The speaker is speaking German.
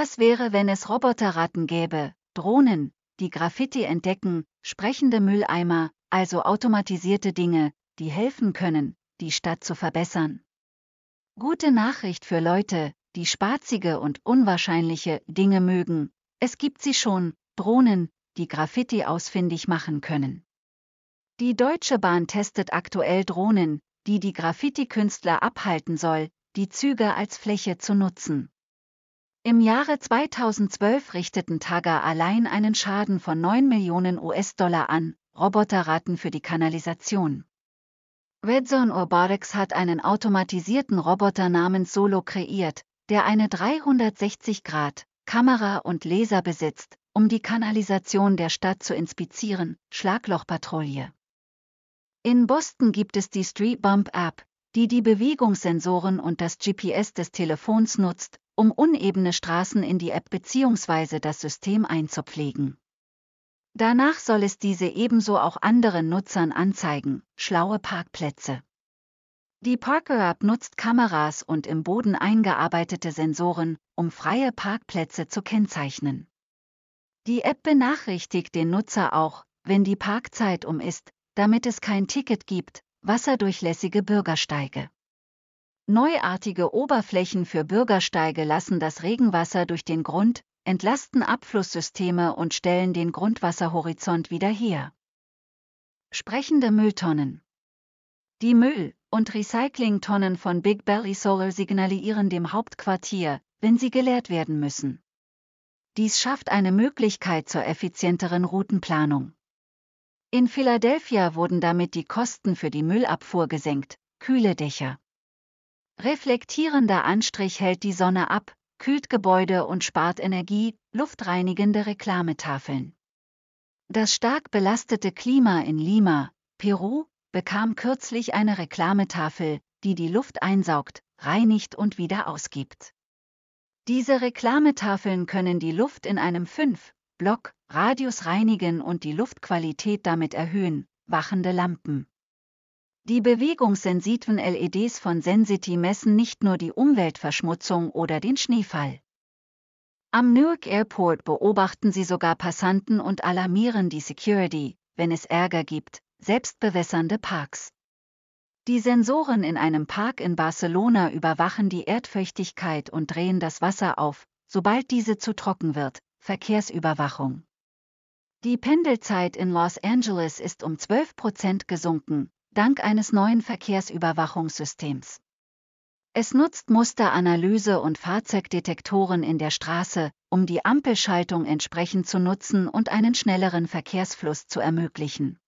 Was wäre, wenn es Roboterratten gäbe, Drohnen, die Graffiti entdecken, sprechende Mülleimer, also automatisierte Dinge, die helfen können, die Stadt zu verbessern? Gute Nachricht für Leute, die spaßige und unwahrscheinliche Dinge mögen. Es gibt sie schon, Drohnen, die Graffiti ausfindig machen können. Die Deutsche Bahn testet aktuell Drohnen, die die Graffiti-Künstler abhalten soll, die Züge als Fläche zu nutzen. Im Jahre 2012 richteten Taga allein einen Schaden von 9 Millionen US-Dollar an, Roboterraten für die Kanalisation. Redzone Robotics hat einen automatisierten Roboter namens Solo kreiert, der eine 360-Grad-Kamera und Laser besitzt, um die Kanalisation der Stadt zu inspizieren, Schlaglochpatrouille. In Boston gibt es die Street Bump App, die die Bewegungssensoren und das GPS des Telefons nutzt, um unebene Straßen in die App bzw. das System einzupflegen. Danach soll es diese ebenso auch anderen Nutzern anzeigen, schlaue Parkplätze. Die Parker-App nutzt Kameras und im Boden eingearbeitete Sensoren, um freie Parkplätze zu kennzeichnen. Die App benachrichtigt den Nutzer auch, wenn die Parkzeit um ist, damit es kein Ticket gibt, wasserdurchlässige Bürgersteige. Neuartige Oberflächen für Bürgersteige lassen das Regenwasser durch den Grund, entlasten Abflusssysteme und stellen den Grundwasserhorizont wieder her. Sprechende Mülltonnen Die Müll- und Recyclingtonnen von Big Belly Solar signalisieren dem Hauptquartier, wenn sie geleert werden müssen. Dies schafft eine Möglichkeit zur effizienteren Routenplanung. In Philadelphia wurden damit die Kosten für die Müllabfuhr gesenkt, kühle Dächer. Reflektierender Anstrich hält die Sonne ab, kühlt Gebäude und spart Energie, luftreinigende Reklametafeln. Das stark belastete Klima in Lima, Peru, bekam kürzlich eine Reklametafel, die die Luft einsaugt, reinigt und wieder ausgibt. Diese Reklametafeln können die Luft in einem 5 Block Radius reinigen und die Luftqualität damit erhöhen, wachende Lampen. Die bewegungssensitiven LEDs von Sensity messen nicht nur die Umweltverschmutzung oder den Schneefall. Am Newark Airport beobachten sie sogar Passanten und alarmieren die Security, wenn es Ärger gibt, selbstbewässernde Parks. Die Sensoren in einem Park in Barcelona überwachen die Erdfeuchtigkeit und drehen das Wasser auf, sobald diese zu trocken wird, Verkehrsüberwachung. Die Pendelzeit in Los Angeles ist um 12 Prozent gesunken, dank eines neuen Verkehrsüberwachungssystems. Es nutzt Musteranalyse und Fahrzeugdetektoren in der Straße, um die Ampelschaltung entsprechend zu nutzen und einen schnelleren Verkehrsfluss zu ermöglichen.